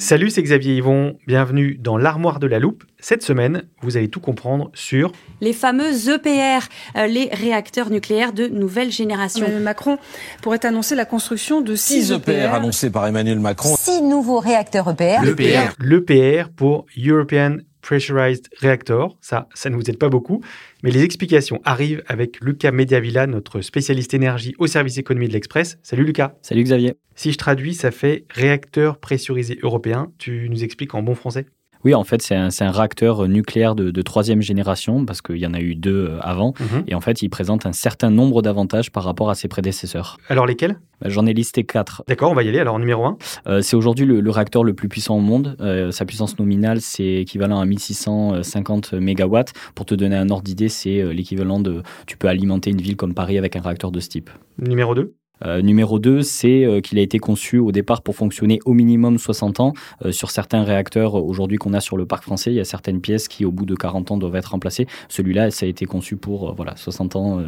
Salut, c'est Xavier Yvon. Bienvenue dans l'armoire de la loupe. Cette semaine, vous allez tout comprendre sur les fameux EPR, euh, les réacteurs nucléaires de nouvelle génération. Emmanuel Macron pourrait annoncer la construction de six, six EPR, EPR annoncés par Emmanuel Macron. Six nouveaux réacteurs EPR. L'EPR. L'EPR pour European Pressurized Reactor. Ça, ça ne vous aide pas beaucoup. Mais les explications arrivent avec Lucas Mediavilla, notre spécialiste énergie au service économie de l'Express. Salut Lucas. Salut Xavier. Si je traduis, ça fait réacteur pressurisé européen. Tu nous expliques en bon français oui, en fait, c'est un, un, réacteur nucléaire de, de, troisième génération, parce qu'il y en a eu deux euh, avant, mmh. et en fait, il présente un certain nombre d'avantages par rapport à ses prédécesseurs. Alors lesquels? J'en ai listé quatre. D'accord, on va y aller. Alors, numéro un? Euh, C'est aujourd'hui le, le, réacteur le plus puissant au monde. Euh, sa puissance nominale, c'est équivalent à 1650 MW. Pour te donner un ordre d'idée, c'est l'équivalent de... Tu peux alimenter une ville comme Paris avec un réacteur de ce type. Numéro 2 euh, numéro 2, c'est euh, qu'il a été conçu au départ pour fonctionner au minimum 60 ans. Euh, sur certains réacteurs aujourd'hui qu'on a sur le parc français, il y a certaines pièces qui au bout de 40 ans doivent être remplacées. Celui-là, ça a été conçu pour voilà, 60 ans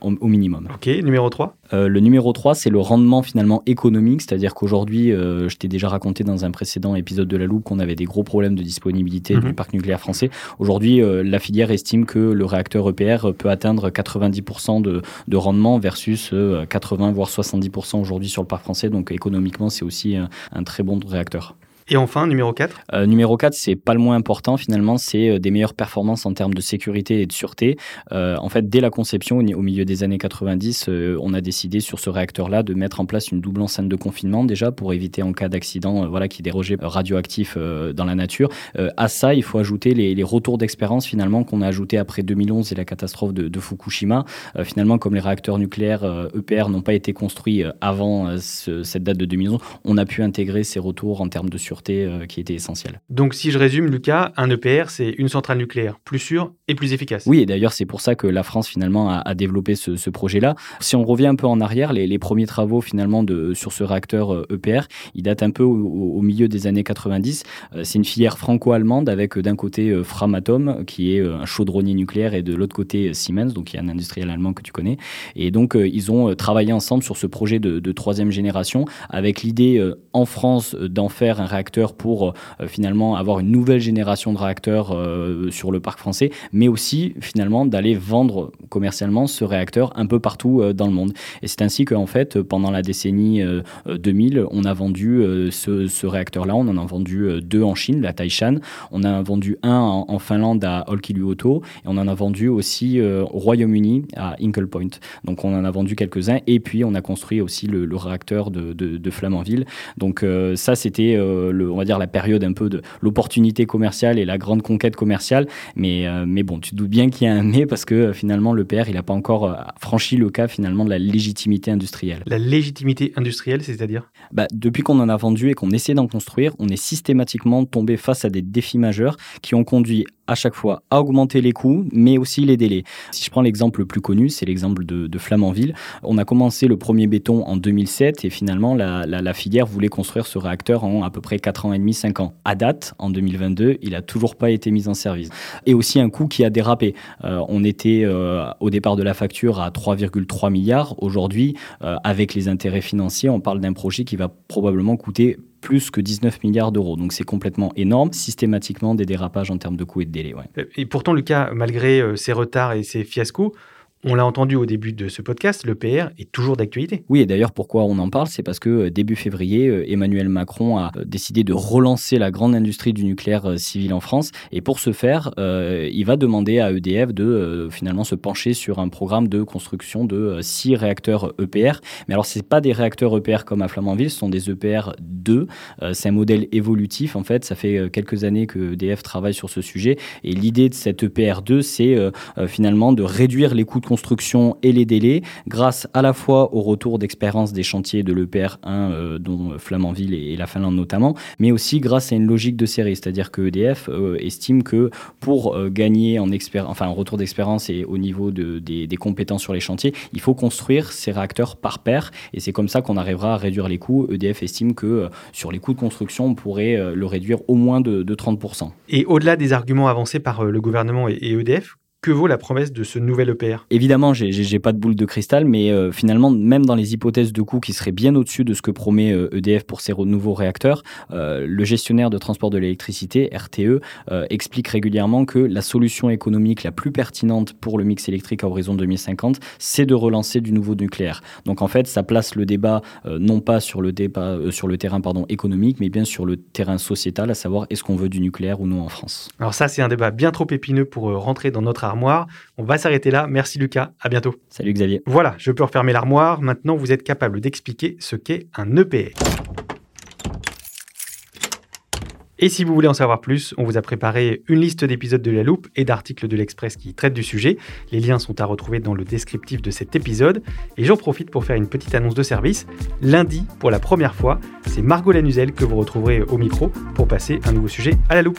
au, au, minimum. Ok, numéro 3 Le numéro 3, c'est le rendement finalement économique, c'est-à-dire qu'aujourd'hui, je t'ai déjà raconté dans un précédent épisode de la Loupe qu'on avait des gros problèmes de disponibilité du parc nucléaire français. Aujourd'hui, la filière estime que le réacteur EPR peut atteindre 90% de, de rendement versus 80 voire 70% aujourd'hui sur le parc français, donc économiquement, c'est aussi un, un très bon réacteur. Et enfin, numéro 4 euh, Numéro 4, c'est pas le moins important finalement, c'est euh, des meilleures performances en termes de sécurité et de sûreté. Euh, en fait, dès la conception, au milieu des années 90, euh, on a décidé sur ce réacteur-là de mettre en place une double enceinte de confinement déjà pour éviter en cas d'accident, voilà, qui dérogeait radioactif euh, dans la nature. à ça, il faut ajouter les, retours d'expérience finalement qu'on a ajouté après 2011 et la catastrophe de, Fukushima. finalement, comme les réacteurs nucléaires EPR n'ont pas été construits avant ce, cette date de 2011, on a pu intégrer ces retours en termes de sûreté euh, qui était essentielle. Donc si je résume, Lucas, un EPR, c'est une centrale nucléaire plus sûre et plus efficace. Oui, et d'ailleurs c'est pour ça que la France finalement a, a développé ce, ce projet-là. Si on revient un peu en arrière, les, les, premiers travaux finalement de, sur ce réacteur EPR, ils datent un peu au, au milieu des années 90. Euh, c'est une filière franco-allemande avec d'un côté Framatome, qui est un chaudronnier nucléaire, et de l'autre côté Siemens, donc il y a un industriel allemand que tu connais. Et donc ils ont travaillé ensemble sur ce projet de, de troisième génération avec l'idée en France d'en faire un réacteur pour euh, finalement avoir une nouvelle génération de réacteurs euh, sur le parc français, mais aussi finalement d'aller vendre commercialement ce réacteur un peu partout euh, dans le monde. Et c'est ainsi qu'en fait, pendant la décennie 2000, on a vendu ce, réacteur-là, on en a vendu deux en Chine, la Taishan, on a vendu un en, Finlande à Olkiluoto, et on en a vendu aussi au Royaume-Uni à Hinkley Point. Donc on en a vendu quelques-uns, et puis on a construit aussi le, réacteur de, de, de, Flamanville. Donc ça, c'était le on va dire la période un peu de l'opportunité commerciale et la grande conquête commerciale. Mais, euh, mais bon, tu te doutes bien qu'il y a un mais parce que euh, finalement le PR il n'a pas encore euh, franchi le cas finalement de la légitimité industrielle. La légitimité industrielle, c'est-à-dire? Bah, Depuis qu'on en a vendu et qu'on essaie d'en construire, on est systématiquement tombé face à des défis majeurs qui ont conduit à chaque fois à augmenter les coûts, mais aussi les délais. Si je prends l'exemple le plus connu, c'est l'exemple de, Flamanville. On a commencé le premier béton en 2007 et finalement la, filière voulait construire ce réacteur en à peu près 4 ans et demi, 5 ans. À date, en 2022, il a toujours pas été mis en service. Et aussi un coût qui a dérapé. Euh, on était euh, au départ de la facture à 3,3 milliards. Aujourd'hui, euh, avec les intérêts financiers, on parle d'un projet qui va probablement coûter plus que 19 milliards d'euros. Donc c'est complètement énorme, systématiquement des dérapages en termes de coûts et de délais. Et pourtant, Lucas, malgré ces retards et ces fiascos, on l'a entendu au début de ce podcast, le PR est toujours d'actualité. Oui, et d'ailleurs, pourquoi on en parle C'est parce que euh, début février, euh, Emmanuel Macron a euh, décidé de relancer la grande industrie du nucléaire civil en France. Et pour ce faire, il va demander à EDF de finalement se pencher sur un programme de construction de six réacteurs EPR. Mais alors, ce pas des réacteurs EPR comme à Flamanville, ce sont des EPR 2. c'est un modèle évolutif, en fait. Ça fait quelques années que EDF travaille sur ce sujet. Et l'idée de cet EPR 2, c'est finalement de réduire les coûts de construction et les délais grâce à la fois au retour d'expérience des chantiers de l'EPR 1 euh, dont Flamanville et, la Finlande notamment, mais aussi grâce à une logique de série, c'est-à-dire que EDF euh, estime que pour euh, gagner en, enfin, en retour d'expérience et au niveau de, des, compétences sur les chantiers, il faut construire ces réacteurs par paire et c'est comme ça qu'on arrivera à réduire les coûts. EDF estime que sur les coûts de construction, on pourrait le réduire au moins de 30%. Et au-delà des arguments avancés par le gouvernement et EDF, que vaut la promesse de ce nouvel EPR Évidemment, j'ai pas de boule de cristal, mais euh, finalement, même dans les hypothèses de coûts qui seraient bien au-dessus de ce que promet EDF euh, e pour ces nouveaux réacteurs, euh, le gestionnaire de transport de l'électricité, RTE, explique régulièrement que la solution économique la plus pertinente pour le mix électrique à horizon 2050, c'est de relancer du nouveau nucléaire. Donc en fait, ça place le débat non pas sur le, débat, sur le terrain pardon, économique, mais bien sur le terrain sociétal, à savoir est-ce qu'on veut du nucléaire ou non en France? Alors ça, c'est un débat bien trop épineux pour rentrer dans notre armoire. On va s'arrêter là. Merci Lucas. À bientôt. Salut Xavier. Voilà, je peux refermer l'armoire. Maintenant, vous êtes capable d'expliquer ce qu'est un EPR. Et si vous voulez en savoir plus, on vous a préparé une liste d'épisodes de La Loupe et d'articles de l'Express qui traitent du sujet. Les liens sont à retrouver dans le descriptif de cet épisode. Et j'en profite pour faire une petite annonce de service. Lundi, pour la première fois, c'est Margot Lanuzel que vous retrouverez au micro pour passer un nouveau sujet à la loupe.